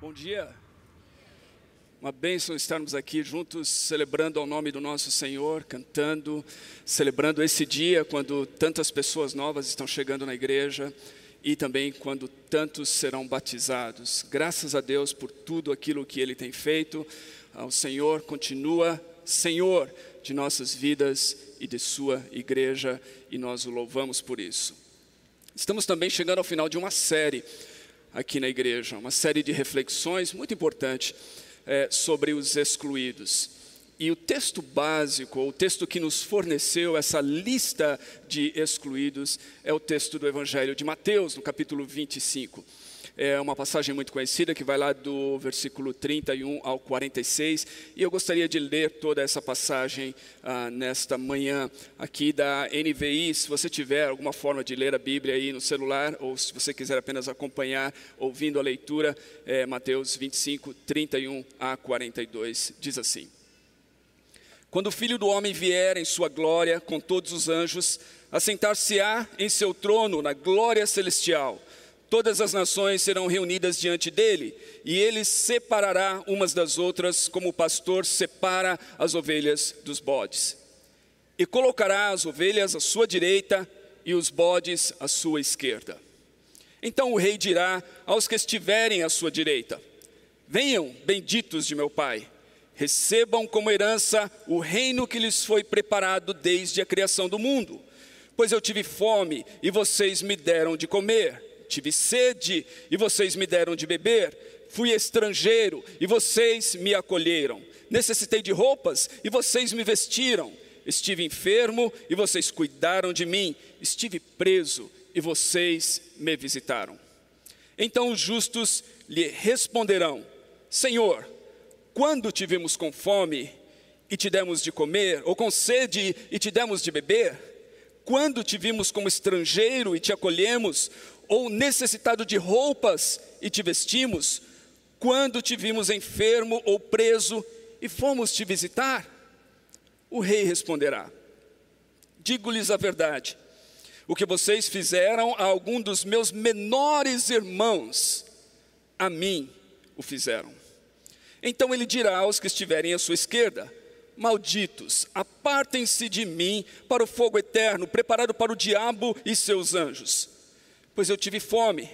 Bom dia. Uma bênção estarmos aqui juntos, celebrando ao nome do nosso Senhor, cantando, celebrando esse dia quando tantas pessoas novas estão chegando na igreja e também quando tantos serão batizados. Graças a Deus por tudo aquilo que Ele tem feito. O Senhor continua Senhor de nossas vidas e de Sua igreja e nós o louvamos por isso. Estamos também chegando ao final de uma série aqui na igreja, uma série de reflexões muito importante é, sobre os excluídos. E o texto básico, o texto que nos forneceu essa lista de excluídos, é o texto do Evangelho de Mateus, no capítulo 25. É uma passagem muito conhecida que vai lá do versículo 31 ao 46. E eu gostaria de ler toda essa passagem ah, nesta manhã aqui da NVI. Se você tiver alguma forma de ler a Bíblia aí no celular, ou se você quiser apenas acompanhar ouvindo a leitura, é Mateus 25, 31 a 42. Diz assim. Quando o Filho do Homem vier em sua glória com todos os anjos, assentar-se-á em seu trono na glória celestial. Todas as nações serão reunidas diante dele, e ele separará umas das outras, como o pastor separa as ovelhas dos bodes. E colocará as ovelhas à sua direita e os bodes à sua esquerda. Então o rei dirá aos que estiverem à sua direita: Venham, benditos de meu Pai, recebam como herança o reino que lhes foi preparado desde a criação do mundo. Pois eu tive fome e vocês me deram de comer tive sede e vocês me deram de beber, fui estrangeiro e vocês me acolheram, necessitei de roupas e vocês me vestiram, estive enfermo e vocês cuidaram de mim, estive preso e vocês me visitaram. Então os justos lhe responderão: Senhor, quando te vimos com fome e te demos de comer, ou com sede e te demos de beber? Quando te vimos como estrangeiro e te acolhemos, ou necessitado de roupas e te vestimos? Quando te vimos enfermo ou preso e fomos te visitar? O rei responderá: Digo-lhes a verdade. O que vocês fizeram a algum dos meus menores irmãos, a mim o fizeram. Então ele dirá aos que estiverem à sua esquerda: Malditos, apartem-se de mim para o fogo eterno, preparado para o diabo e seus anjos pois eu tive fome,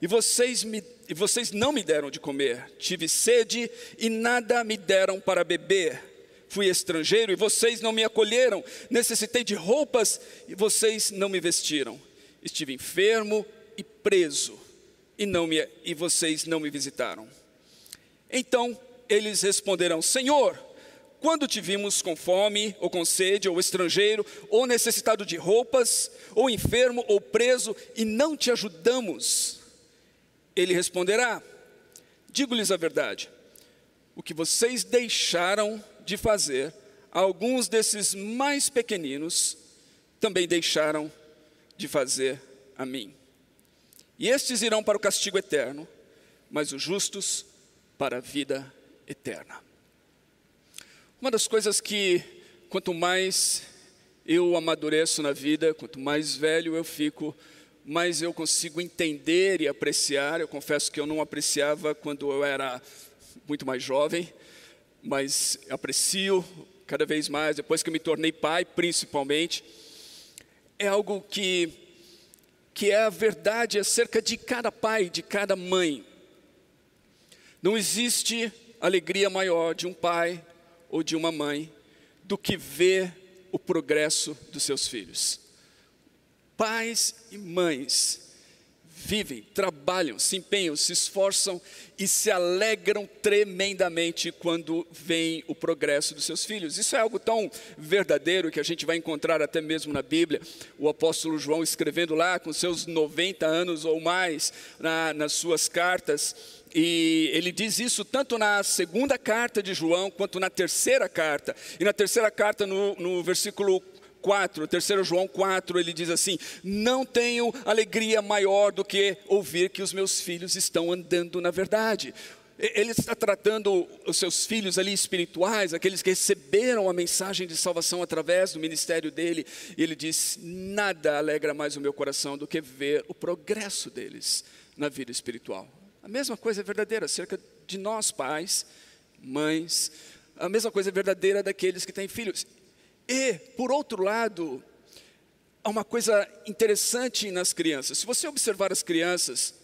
e vocês, me, e vocês não me deram de comer, tive sede e nada me deram para beber. Fui estrangeiro e vocês não me acolheram, necessitei de roupas e vocês não me vestiram. Estive enfermo e preso e, não me, e vocês não me visitaram. Então eles responderão: Senhor, quando te vimos com fome, ou com sede, ou estrangeiro, ou necessitado de roupas, ou enfermo, ou preso, e não te ajudamos? Ele responderá: Digo-lhes a verdade, o que vocês deixaram de fazer, alguns desses mais pequeninos também deixaram de fazer a mim. E estes irão para o castigo eterno, mas os justos para a vida eterna. Uma das coisas que, quanto mais eu amadureço na vida, quanto mais velho eu fico, mais eu consigo entender e apreciar. Eu confesso que eu não apreciava quando eu era muito mais jovem, mas aprecio cada vez mais, depois que eu me tornei pai, principalmente. É algo que, que é a verdade acerca de cada pai, de cada mãe. Não existe alegria maior de um pai ou de uma mãe do que ver o progresso dos seus filhos. Pais e mães vivem, trabalham, se empenham, se esforçam e se alegram tremendamente quando veem o progresso dos seus filhos. Isso é algo tão verdadeiro que a gente vai encontrar até mesmo na Bíblia. O apóstolo João escrevendo lá com seus 90 anos ou mais na, nas suas cartas. E ele diz isso tanto na segunda carta de João quanto na terceira carta. E na terceira carta, no, no versículo 4, 3 João 4, ele diz assim: Não tenho alegria maior do que ouvir que os meus filhos estão andando na verdade. Ele está tratando os seus filhos ali espirituais, aqueles que receberam a mensagem de salvação através do ministério dele, e ele diz: Nada alegra mais o meu coração do que ver o progresso deles na vida espiritual. A mesma coisa é verdadeira acerca de nós, pais, mães, a mesma coisa é verdadeira daqueles que têm filhos. E, por outro lado, há uma coisa interessante nas crianças. Se você observar as crianças,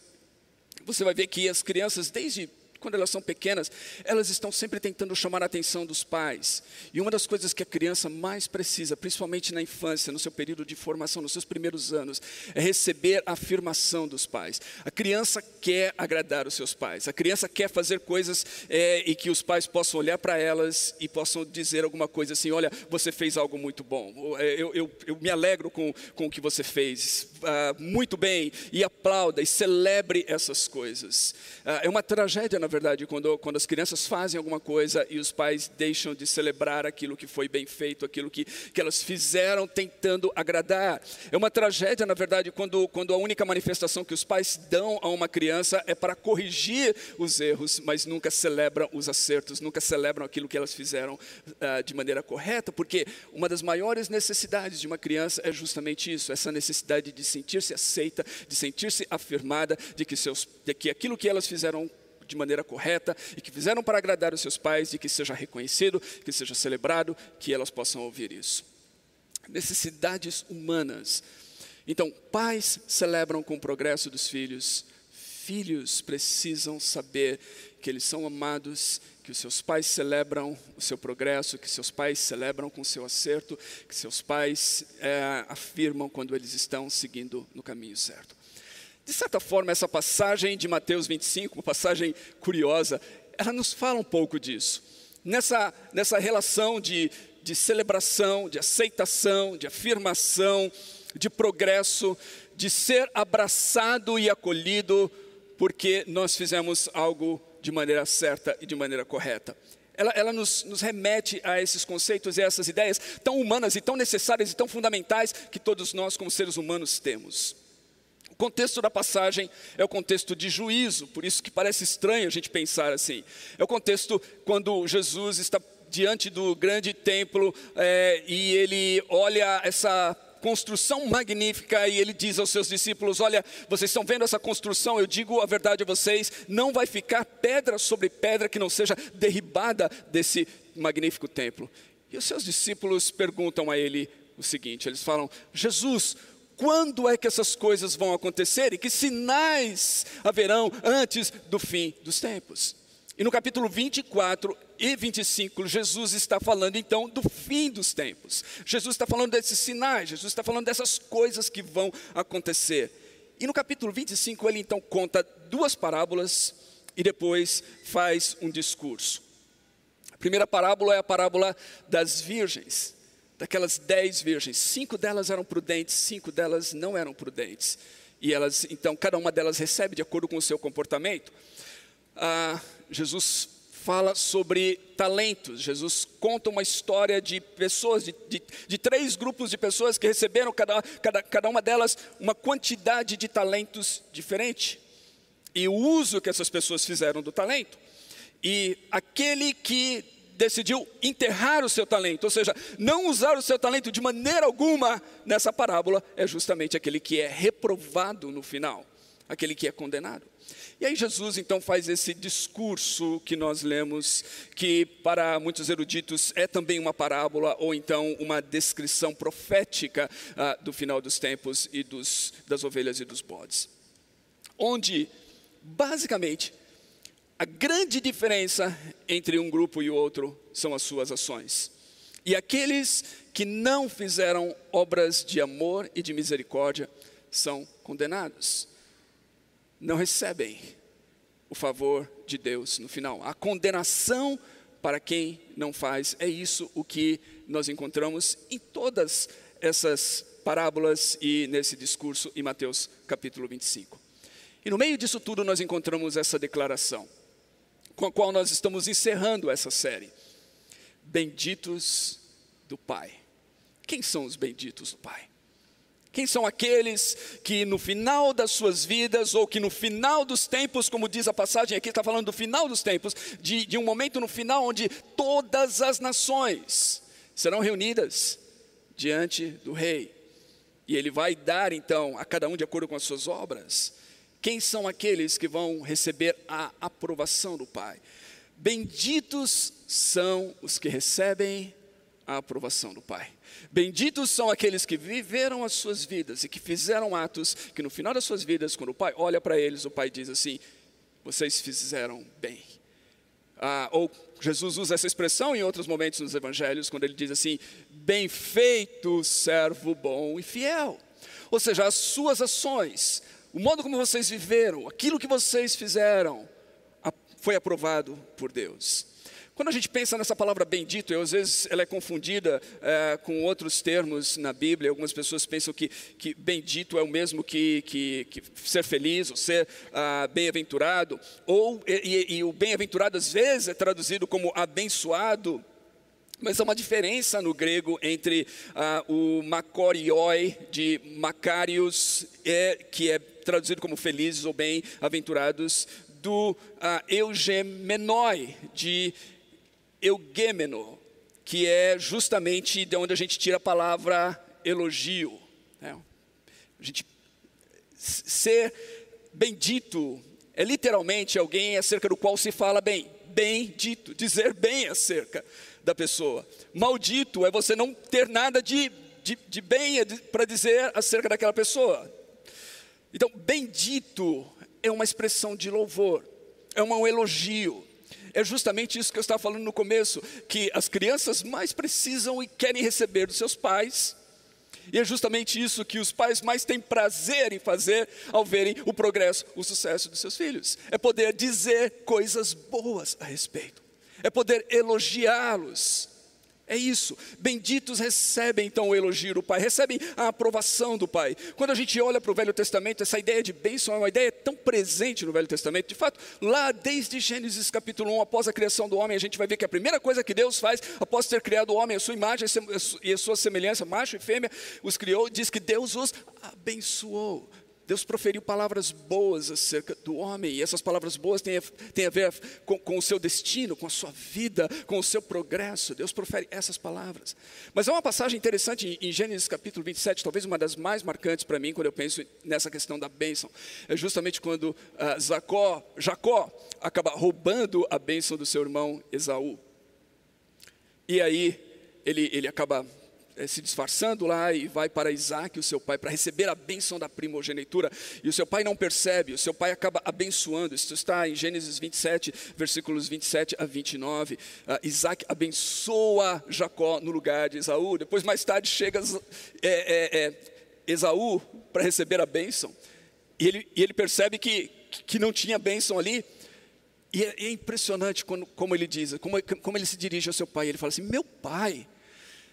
você vai ver que as crianças, desde quando elas são pequenas, elas estão sempre tentando chamar a atenção dos pais. E uma das coisas que a criança mais precisa, principalmente na infância, no seu período de formação, nos seus primeiros anos, é receber a afirmação dos pais. A criança quer agradar os seus pais. A criança quer fazer coisas é, e que os pais possam olhar para elas e possam dizer alguma coisa assim: olha, você fez algo muito bom. Eu, eu, eu me alegro com, com o que você fez. Ah, muito bem. E aplauda e celebre essas coisas. Ah, é uma tragédia, na verdade, quando, quando as crianças fazem alguma coisa e os pais deixam de celebrar aquilo que foi bem feito, aquilo que, que elas fizeram tentando agradar. É uma tragédia, na verdade, quando, quando a única manifestação que os pais dão a uma criança é para corrigir os erros, mas nunca celebram os acertos, nunca celebram aquilo que elas fizeram uh, de maneira correta, porque uma das maiores necessidades de uma criança é justamente isso, essa necessidade de sentir-se aceita, de sentir-se afirmada, de que, seus, de que aquilo que elas fizeram de maneira correta e que fizeram para agradar os seus pais e que seja reconhecido, que seja celebrado, que elas possam ouvir isso. Necessidades humanas. Então, pais celebram com o progresso dos filhos, filhos precisam saber que eles são amados, que os seus pais celebram o seu progresso, que seus pais celebram com o seu acerto, que seus pais é, afirmam quando eles estão seguindo no caminho certo. De certa forma, essa passagem de Mateus 25, uma passagem curiosa, ela nos fala um pouco disso. Nessa, nessa relação de, de celebração, de aceitação, de afirmação, de progresso, de ser abraçado e acolhido, porque nós fizemos algo de maneira certa e de maneira correta. Ela, ela nos, nos, remete a esses conceitos e a essas ideias tão humanas e tão necessárias e tão fundamentais que todos nós, como seres humanos, temos contexto da passagem é o contexto de juízo, por isso que parece estranho a gente pensar assim. É o contexto quando Jesus está diante do grande templo é, e ele olha essa construção magnífica e ele diz aos seus discípulos: Olha, vocês estão vendo essa construção? Eu digo a verdade a vocês: não vai ficar pedra sobre pedra que não seja derribada desse magnífico templo. E os seus discípulos perguntam a ele o seguinte: eles falam, Jesus, quando é que essas coisas vão acontecer e que sinais haverão antes do fim dos tempos. E no capítulo 24 e 25, Jesus está falando então do fim dos tempos. Jesus está falando desses sinais, Jesus está falando dessas coisas que vão acontecer. E no capítulo 25 ele então conta duas parábolas e depois faz um discurso. A primeira parábola é a parábola das virgens daquelas dez virgens, cinco delas eram prudentes, cinco delas não eram prudentes. E elas, então, cada uma delas recebe de acordo com o seu comportamento. Ah, Jesus fala sobre talentos. Jesus conta uma história de pessoas, de, de, de, três grupos de pessoas que receberam, cada, cada, cada uma delas, uma quantidade de talentos diferente. E o uso que essas pessoas fizeram do talento. E aquele que decidiu enterrar o seu talento, ou seja, não usar o seu talento de maneira alguma nessa parábola, é justamente aquele que é reprovado no final, aquele que é condenado. E aí Jesus então faz esse discurso que nós lemos, que para muitos eruditos é também uma parábola ou então uma descrição profética ah, do final dos tempos e dos, das ovelhas e dos bodes. Onde, basicamente, a grande diferença entre um grupo e o outro são as suas ações. E aqueles que não fizeram obras de amor e de misericórdia são condenados. não recebem o favor de Deus no final. A condenação para quem não faz. É isso o que nós encontramos em todas essas parábolas e nesse discurso em Mateus capítulo 25. E no meio disso tudo nós encontramos essa declaração, com a qual nós estamos encerrando essa série. Benditos do Pai. Quem são os benditos do Pai? Quem são aqueles que no final das suas vidas, ou que no final dos tempos, como diz a passagem aqui, está falando do final dos tempos, de, de um momento no final onde todas as nações serão reunidas diante do Rei, e Ele vai dar então a cada um de acordo com as suas obras. Quem são aqueles que vão receber a aprovação do Pai? Benditos são os que recebem a aprovação do Pai. Benditos são aqueles que viveram as suas vidas e que fizeram atos que no final das suas vidas, quando o Pai olha para eles, o Pai diz assim: vocês fizeram bem. Ah, ou Jesus usa essa expressão em outros momentos nos evangelhos, quando ele diz assim: bem feito, servo bom e fiel. Ou seja, as suas ações, o modo como vocês viveram, aquilo que vocês fizeram, foi aprovado por Deus. Quando a gente pensa nessa palavra bendito, eu, às vezes ela é confundida é, com outros termos na Bíblia. Algumas pessoas pensam que, que bendito é o mesmo que, que, que ser feliz ou ser ah, bem-aventurado. Ou e, e o bem-aventurado às vezes é traduzido como abençoado. Mas há uma diferença no grego entre ah, o makorioi de Macarius, é, que é traduzido como felizes ou bem-aventurados, do ah, eugemenoi de eugêmeno, que é justamente de onde a gente tira a palavra elogio. Né? A gente ser bendito é literalmente alguém acerca do qual se fala bem, bendito, dizer bem acerca da pessoa. Maldito é você não ter nada de, de, de bem para dizer acerca daquela pessoa. Então, bendito é uma expressão de louvor, é um elogio. É justamente isso que eu estava falando no começo, que as crianças mais precisam e querem receber dos seus pais. E é justamente isso que os pais mais têm prazer em fazer ao verem o progresso, o sucesso dos seus filhos. É poder dizer coisas boas a respeito. É poder elogiá-los. É isso. Benditos recebem então o elogio do Pai, recebem a aprovação do Pai. Quando a gente olha para o Velho Testamento, essa ideia de bênção é uma ideia tão presente no Velho Testamento. De fato, lá desde Gênesis capítulo 1, após a criação do homem, a gente vai ver que a primeira coisa que Deus faz, após ter criado o homem, a sua imagem e a sua semelhança, macho e fêmea, os criou, diz que Deus os abençoou. Deus proferiu palavras boas acerca do homem, e essas palavras boas têm a, têm a ver com, com, o seu destino, com a sua vida, com o seu progresso. Deus profere essas palavras. Mas há uma passagem interessante em, Gênesis capítulo 27, talvez uma das mais marcantes para mim, quando eu penso nessa questão da bênção. É justamente quando uh, Jacó, acaba roubando a bênção do seu irmão Esaú. E aí ele, ele acaba se disfarçando lá e vai para Isaac, o seu pai, para receber a bênção da primogenitura. E o seu pai não percebe, o seu pai acaba abençoando. Isso está em Gênesis 27, versículos 27 a 29. Uh, ah, Isaac abençoa Jacó no lugar de Esaú. Depois, mais tarde, chega é, é, é, Esaú para receber a bênção. E ele, e ele percebe que, que não tinha bênção ali. E é, é impressionante quando, como ele diz, como, como ele se dirige ao seu pai. Ele fala assim: Meu pai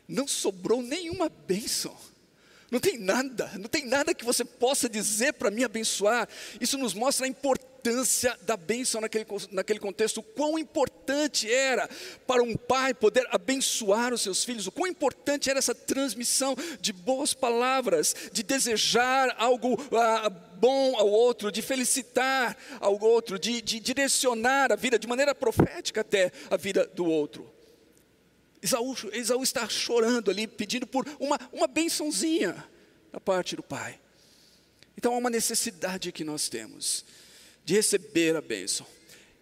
não sobrou nenhuma bênção. Não tem nada, não tem nada que você possa dizer para me abençoar. Isso nos mostra a importância da bênção naquele, naquele contexto, o quão importante era para um pai poder abençoar os seus filhos, o quão importante era essa transmissão de boas palavras, de desejar algo ah, bom ao outro, de felicitar ao outro, de, de direcionar a vida, de maneira profética até a vida do outro. Esaú, Esaú está chorando ali, pedindo por uma, uma bençãozinha da parte do pai. Então há uma necessidade que nós temos de receber a bênção.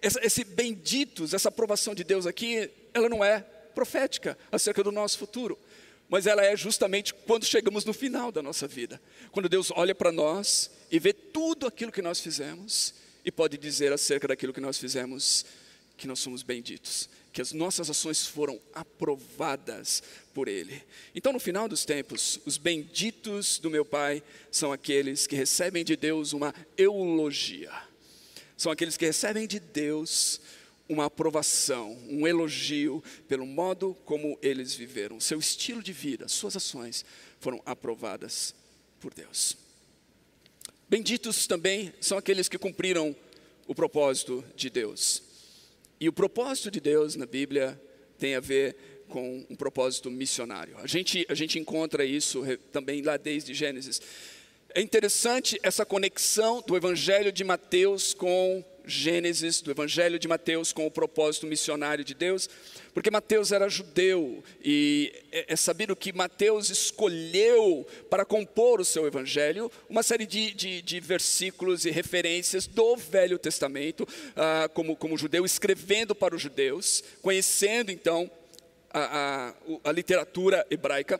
Esse benditos, essa aprovação de Deus aqui, ela não é profética acerca do nosso futuro, mas ela é justamente quando chegamos no final da nossa vida, quando Deus olha para nós e vê tudo aquilo que nós fizemos e pode dizer acerca daquilo que nós fizemos que nós somos benditos que as nossas ações foram aprovadas por Ele. Então, no final dos tempos, os benditos do meu Pai são aqueles que recebem de Deus uma eulogia, são aqueles que recebem de Deus uma aprovação, um elogio pelo modo como eles viveram, seu estilo de vida, suas ações foram aprovadas por Deus. Benditos também são aqueles que cumpriram o propósito de Deus. E o propósito de Deus na Bíblia tem a ver com um propósito missionário. A gente, a gente encontra isso também lá desde Gênesis. É interessante essa conexão do Evangelho de Mateus com Gênesis, do Evangelho de Mateus com o propósito missionário de Deus, porque Mateus era judeu e é, é sabido que Mateus escolheu para compor o seu Evangelho uma série de, de, de versículos e referências do Velho Testamento, ah, como, como judeu, escrevendo para os judeus, conhecendo então a, a, a literatura hebraica.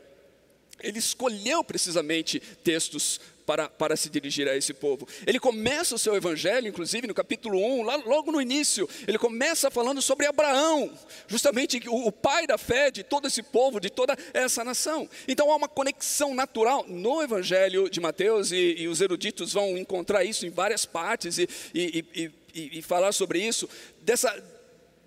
Ele escolheu precisamente textos para, para se dirigir a esse povo. Ele começa o seu evangelho, inclusive no capítulo 1, lá, logo no início, ele começa falando sobre Abraão, justamente o, o pai da fé de todo esse povo, de toda essa nação. Então há uma conexão natural no evangelho de Mateus, e, e os eruditos vão encontrar isso em várias partes e, e, e, e falar sobre isso, dessa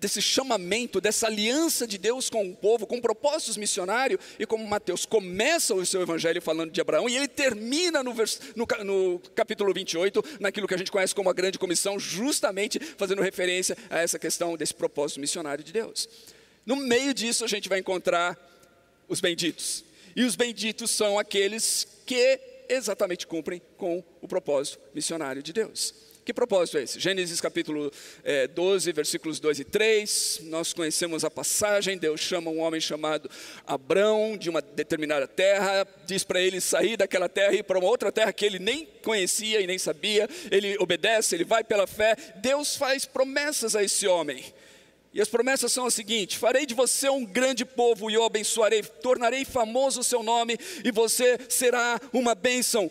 desse chamamento, dessa aliança de Deus com o povo, com propósitos missionários, e como Mateus começa o seu evangelho falando de Abraão, e ele termina no, vers, no, no capítulo 28, naquilo que a gente conhece como a grande comissão, justamente fazendo referência a essa questão desse propósito missionário de Deus. No meio disso, a gente vai encontrar os benditos. E os benditos são aqueles que exatamente cumprem com o propósito missionário de Deus. Que propósito é esse? Gênesis capítulo é, 12, versículos 2 e 3. Nós conhecemos a passagem. Deus chama um homem chamado Abrão de uma determinada terra, diz para ele sair daquela terra e ir para uma outra terra que ele nem conhecia e nem sabia. Ele obedece, ele vai pela fé. Deus faz promessas a esse homem. E as promessas são as seguintes: farei de você um grande povo e o abençoarei, tornarei famoso o seu nome e você será uma bênção.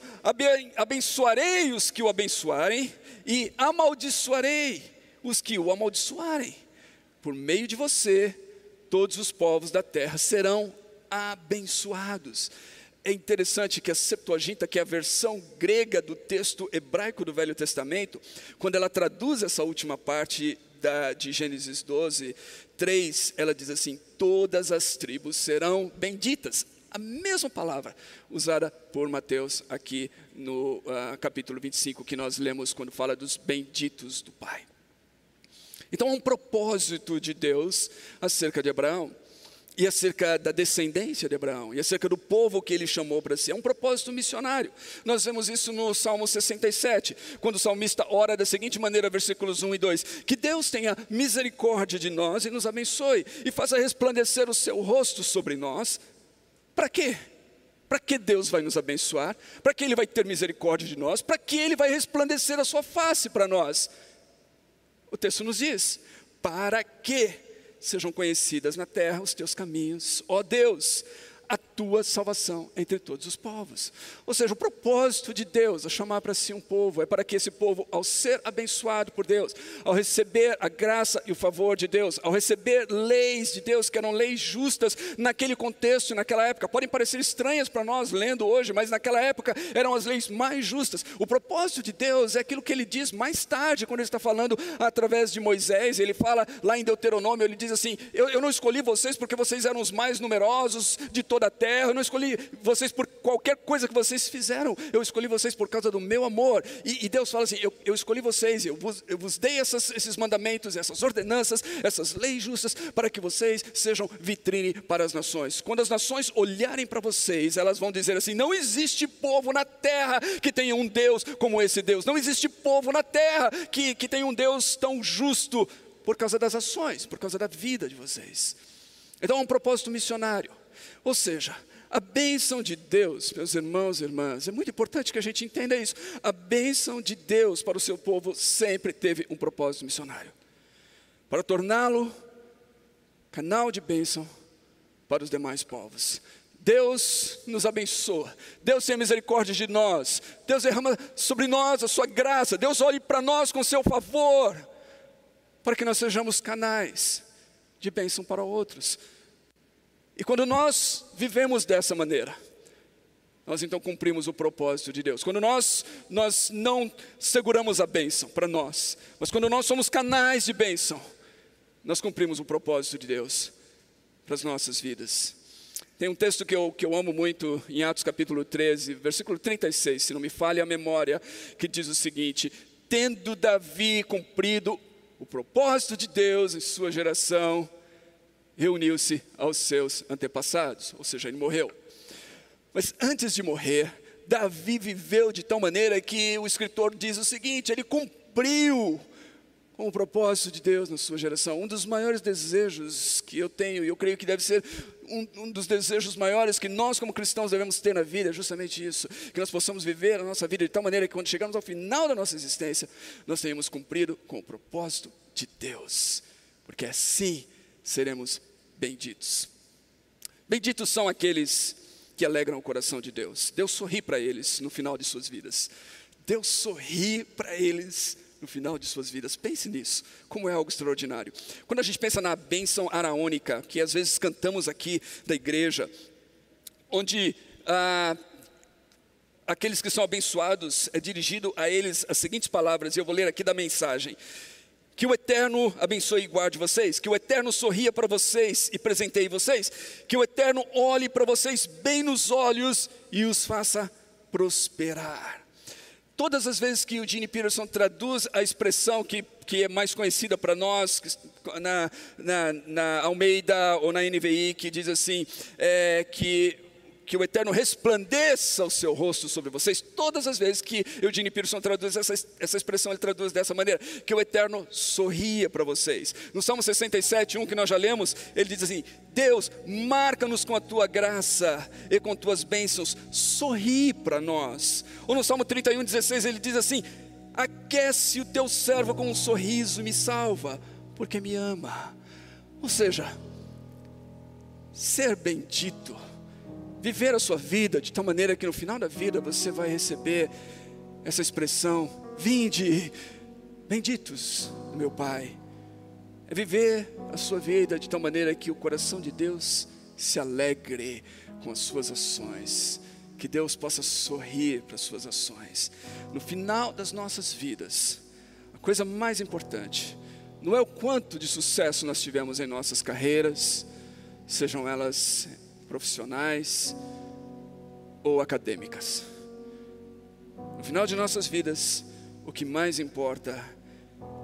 Abençoarei os que o abençoarem e amaldiçoarei os que o amaldiçoarem. Por meio de você, todos os povos da terra serão abençoados. É interessante que a Septuaginta, que é a versão grega do texto hebraico do Velho Testamento, quando ela traduz essa última parte da, de Gênesis 12, 3, ela diz assim: Todas as tribos serão benditas a mesma palavra usada por Mateus aqui no uh, capítulo 25, que nós lemos quando fala dos benditos do Pai. Então, há um propósito de Deus acerca de Abraão e acerca da descendência de Abraão, e acerca do povo que ele chamou para si. É um propósito missionário. Nós vemos isso no Salmo 67, quando o salmista ora da seguinte maneira, versículos 1 e 2: Que Deus tenha misericórdia de nós e nos abençoe, e faça resplandecer o seu rosto sobre nós, para quê? Para que Deus vai nos abençoar? Para que Ele vai ter misericórdia de nós? Para que Ele vai resplandecer a sua face para nós? O texto nos diz: para que sejam conhecidas na terra os teus caminhos, ó Deus, a tua salvação entre todos os povos. Ou seja, o propósito de Deus a chamar para si um povo é para que esse povo, ao ser abençoado por Deus, ao receber a graça e o favor de Deus, ao receber leis de Deus, que eram leis justas naquele contexto, naquela época, podem parecer estranhas para nós lendo hoje, mas naquela época eram as leis mais justas. O propósito de Deus é aquilo que ele diz mais tarde, quando ele está falando através de Moisés, ele fala lá em Deuteronômio, ele diz assim: Eu, eu não escolhi vocês porque vocês eram os mais numerosos de toda a terra, eu não escolhi vocês por qualquer coisa que vocês fizeram, eu escolhi vocês por causa do meu amor. E, e Deus fala assim: eu, eu, escolhi vocês, eu vos, eu vos dei essas, esses mandamentos, essas ordenanças, essas leis justas, para que vocês sejam vitrine para as nações. Quando as nações olharem para vocês, elas vão dizer assim: não existe povo na terra que tenha um Deus como esse Deus, não existe povo na terra que, que tenha um Deus tão justo por causa das ações, por causa da vida de vocês. Então é um propósito missionário. Ou seja, a bênção de Deus, meus irmãos e irmãs, é muito importante que a gente entenda isso. A bênção de Deus para o seu povo sempre teve um propósito missionário para torná-lo canal de bênção para os demais povos. Deus nos abençoa, Deus tem misericórdia de nós, Deus derrama sobre nós a sua graça, Deus olhe para nós com seu favor, para que nós sejamos canais de bênção para outros. E quando nós vivemos dessa maneira, nós então cumprimos o propósito de Deus. Quando nós, nós não seguramos a bênção para nós, mas quando nós somos canais de bênção, nós cumprimos o propósito de Deus para as nossas vidas. Tem um texto que eu, que eu amo muito em Atos capítulo 13, versículo 36, se não me falha a memória, que diz o seguinte: Tendo Davi cumprido o propósito de Deus em sua geração, reuniu-se aos seus antepassados, ou seja, ele morreu. Mas antes de morrer, Davi viveu de tal maneira que o escritor diz o seguinte: ele cumpriu com o propósito de Deus na sua geração. Um dos maiores desejos que eu tenho, e eu creio que deve ser um, um, dos desejos maiores que nós, como cristãos, devemos ter na vida, é justamente isso: que nós possamos viver a nossa vida de tal maneira que, quando chegarmos ao final da nossa existência, nós tenhamos cumprido com o propósito de Deus, porque assim seremos benditos. Benditos são aqueles que alegram o coração de Deus. Deus sorri para eles no final de suas vidas. Deus sorri para eles no final de suas vidas. Pense nisso, como é algo extraordinário. Quando a gente pensa na bênção araônica, que às vezes cantamos aqui da igreja, onde ah, aqueles que são abençoados é dirigido a eles as seguintes palavras, e eu vou ler aqui da mensagem. Que o Eterno abençoe e guarde vocês, que o Eterno sorria para vocês e presenteie vocês, que o Eterno olhe para vocês bem nos olhos e os faça prosperar. Todas as vezes que o Gene Peterson traduz a expressão que, que é mais conhecida para nós, na, na, na, Almeida ou na NVI, que diz assim, é, que que o Eterno resplandeça o seu rosto sobre vocês. Todas as vezes que Eugene Peterson traduz essa, essa expressão, ele traduz dessa maneira: que o Eterno sorria para vocês. No Salmo 67, 1 que nós já lemos, ele diz assim: Deus, marca-nos com a tua graça e com tuas bênçãos, sorri para nós. Ou no Salmo 31, 16, ele diz assim: Aquece o teu servo com um sorriso e me salva, porque me ama. Ou seja, ser bendito viver a sua vida de tal maneira que no final da vida você vai receber essa expressão: Vinde, benditos meu Pai. É viver a sua vida de tal maneira que o coração de Deus se alegre com as suas ações, que Deus possa sorrir para as suas ações. No final das nossas vidas, a coisa mais importante não é o quanto de sucesso nós tivemos em nossas carreiras, sejam elas profissionais ou acadêmicas. No final de nossas vidas, o que mais importa,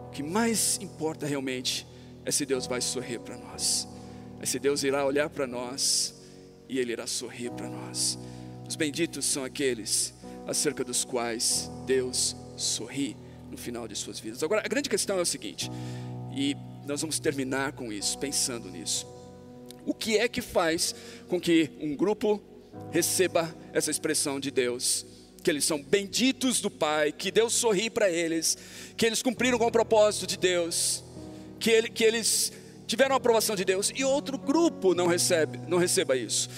o que mais importa realmente é se Deus vai sorrir para nós. É se Deus irá olhar para nós e Ele irá sorrir para nós. Os benditos são aqueles acerca dos quais Deus sorri no final de suas vidas. Agora, a grande questão é o seguinte, e nós vamos terminar com isso, pensando nisso. O que é que faz com que um grupo receba essa expressão de Deus? Que eles são benditos do Pai, que Deus sorri para eles, que eles cumpriram com o propósito de Deus, que, ele, que eles tiveram a aprovação de Deus, e outro grupo não recebe, não receba isso.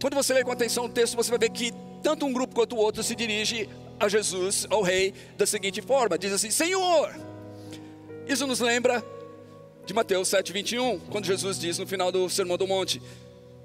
Quando você lê com atenção o texto, você vai ver que tanto um grupo quanto o outro se dirige a Jesus, ao rei, da seguinte forma: diz assim, Senhor. Isso nos lembra de Mateus 7,21, quando Jesus diz no final do Sermão do Monte: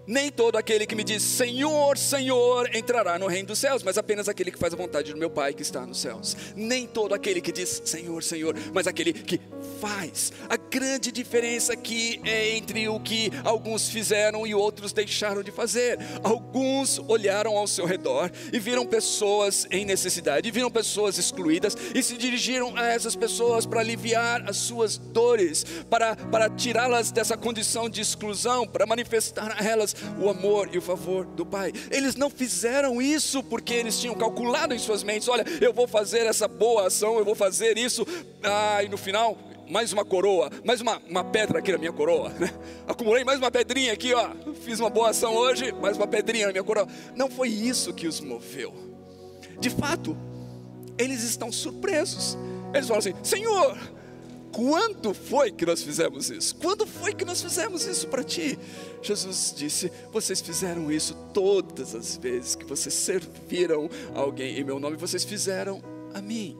nem todo aquele que me diz Senhor, Senhor entrará no reino dos céus, mas apenas aquele que faz a vontade do meu Pai que está nos céus. Nem todo aquele que diz Senhor, Senhor, mas aquele que faz. A grande diferença aqui é entre o que alguns fizeram e outros deixaram de fazer. Alguns olharam ao seu redor e viram pessoas em necessidade, viram pessoas excluídas e se dirigiram a essas pessoas para aliviar as suas dores, para, para tirá-las dessa condição de exclusão, para manifestar a elas o amor e o favor do Pai. Eles não fizeram isso porque eles tinham calculado em suas mentes: olha, eu vou fazer essa boa ação, eu vou fazer isso, ah, e no final mais uma coroa, mais uma, uma pedra aqui na minha coroa. Né? Acumulei mais uma pedrinha aqui, ó. Fiz uma boa ação hoje, mais uma pedrinha na minha coroa. Não foi isso que os moveu. De fato, eles estão surpresos. Eles falam assim: Senhor, quando foi que nós fizemos isso? Quando foi que nós fizemos isso para ti? Jesus disse: Vocês fizeram isso todas as vezes que vocês serviram alguém em meu nome, vocês fizeram a mim.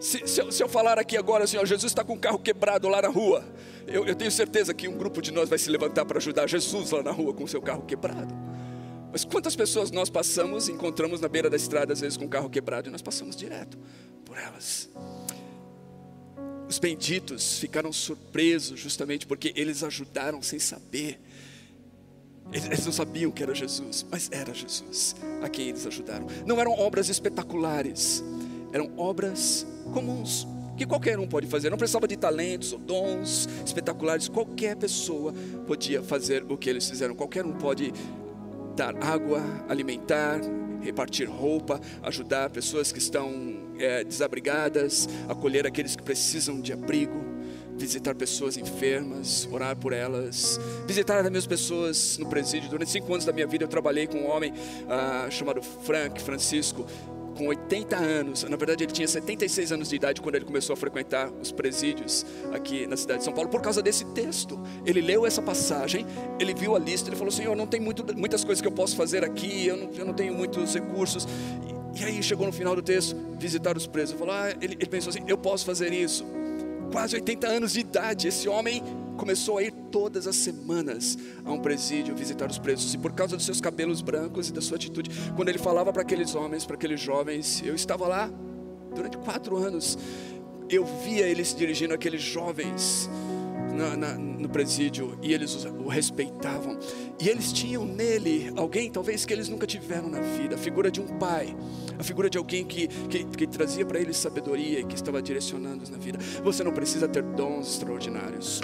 Se, se, eu, se eu, falar aqui agora assim, Jesus está com o carro quebrado lá na rua, eu, eu tenho certeza que um grupo de nós vai se levantar para ajudar Jesus lá na rua com o seu carro quebrado. Mas quantas pessoas nós passamos, encontramos na beira da estrada, às vezes com o carro quebrado, e nós passamos direto por elas. Os benditos ficaram surpresos justamente porque eles ajudaram sem saber. Eles não sabiam que era Jesus, mas era Jesus a quem eles ajudaram. Não eram obras espetaculares, eram obras comuns que qualquer um pode fazer. Não precisava de talentos ou dons espetaculares. Qualquer pessoa podia fazer o que eles fizeram. Qualquer um pode dar água, alimentar, repartir roupa, ajudar pessoas que estão é, desabrigadas, acolher aqueles que precisam de abrigo, visitar pessoas enfermas, orar por elas, visitar as mesmas pessoas no presídio. Durante cinco anos da minha vida eu trabalhei com um homem ah, chamado Frank Francisco com 80 anos, na verdade ele tinha 76 anos de idade quando ele começou a frequentar os presídios aqui na cidade de São Paulo, por causa desse texto. Ele leu essa passagem, ele viu a lista, ele falou: Senhor, não tem muito, muitas coisas que eu posso fazer aqui, eu não, eu não tenho muitos recursos. E, e, aí chegou no final do texto, visitar os presos. Falou, ah, ele, ele pensou assim: eu posso fazer isso. Quase 80 anos de idade, esse homem começou a ir todas as semanas a um presídio visitar os presos. E por causa dos seus cabelos brancos e da sua atitude, quando ele falava para aqueles homens, para aqueles jovens, eu estava lá durante quatro anos. Eu via ele se dirigindo àqueles jovens na, na, no presídio e eles o, respeitavam. E eles tinham nele alguém, talvez que eles nunca tiveram na vida, a figura de um pai, a figura de alguém que, que, que trazia para eles sabedoria e que estava direcionando-os na vida. Você não precisa ter dons extraordinários.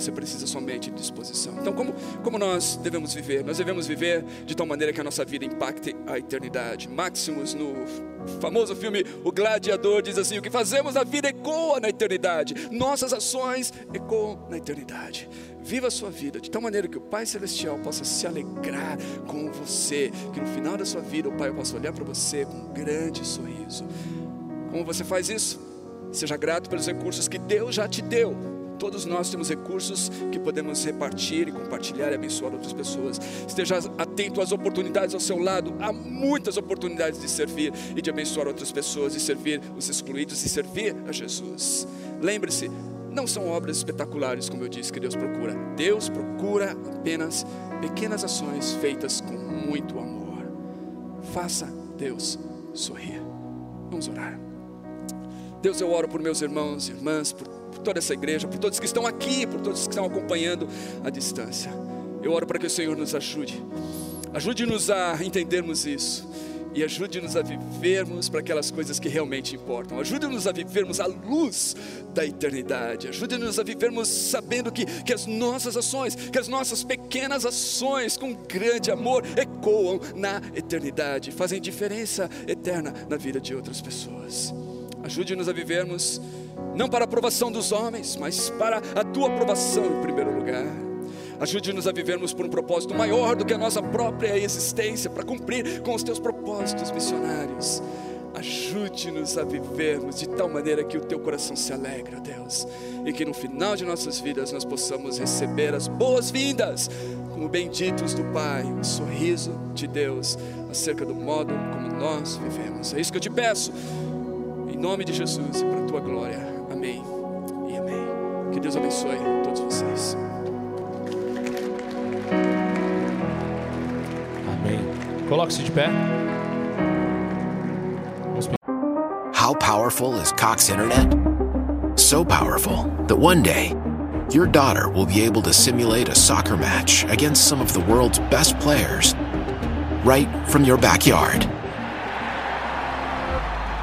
Você precisa somente de disposição. Então, como, como nós devemos viver? Nós devemos viver de tal maneira que a nossa vida impacte a eternidade. Maximus, no famoso filme O Gladiador, diz assim: O que fazemos na vida ecoa na eternidade. Nossas ações ecoam na eternidade. Viva a sua vida de tal maneira que o Pai Celestial possa se alegrar com você, que no final da sua vida o Pai possa olhar para você com um grande sorriso. Como você faz isso? Seja grato pelos recursos que Deus já te deu Todos nós temos recursos que podemos repartir e compartilhar e abençoar outras pessoas. Esteja atento às oportunidades ao seu lado. Há muitas oportunidades de servir e de abençoar outras pessoas, de servir os excluídos e servir a Jesus. Lembre-se, não são obras espetaculares, como eu disse, que Deus procura. Deus procura apenas pequenas ações feitas com muito amor. Faça Deus sorrir. Vamos orar. Deus, eu oro por meus irmãos e irmãs, por por toda essa igreja, por todos que estão aqui, por todos que estão acompanhando à distância. Eu oro para que o Senhor nos ajude, ajude-nos a entendermos isso e ajude-nos a vivermos para aquelas coisas que realmente importam. Ajude-nos a vivermos à luz da eternidade. Ajude-nos a vivermos sabendo que, que as nossas ações, que as nossas pequenas ações com grande amor ecoam na eternidade, fazem diferença eterna na vida de outras pessoas. Ajude-nos a vivermos não para a aprovação dos homens, mas para a tua aprovação em primeiro lugar. Ajude-nos a vivermos por um propósito maior do que a nossa própria existência, para cumprir com os teus propósitos missionários. Ajude-nos a vivermos de tal maneira que o teu coração se alegre, ó Deus, e que no final de nossas vidas nós possamos receber as boas-vindas, como benditos do Pai, o sorriso de Deus acerca do modo como nós vivemos. É isso que eu te peço, nome de Jesus e para a tua glória. Amém e amém. Que Deus abençoe todos vocês. Amém. Coloque-se de pé. How powerful is Cox Internet? So powerful that one day your daughter will be able to simulate a soccer match against some of the world's best players right from your backyard.